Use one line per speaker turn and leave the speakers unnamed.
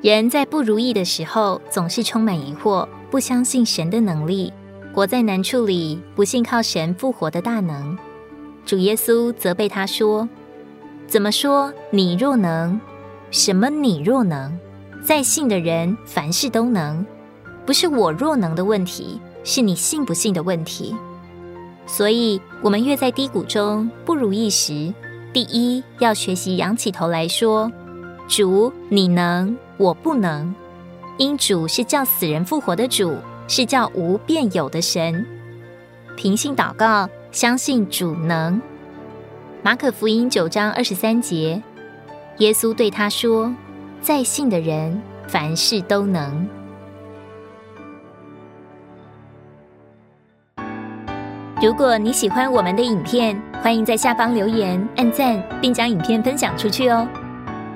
人在不如意的时候，总是充满疑惑，不相信神的能力，活在难处里，不信靠神复活的大能。主耶稣责备他说：“怎么说？你若能？什么？你若能？在信的人凡事都能，不是我若能的问题，是你信不信的问题。所以，我们越在低谷中不如意时，第一要学习仰起头来说：主，你能，我不能。因主是叫死人复活的主，是叫无变有的神。凭信祷告。”相信主能。马可福音九章二十三节，耶稣对他说：“在信的人，凡事都能。”如果你喜欢我们的影片，欢迎在下方留言、按赞，并将影片分享出去哦。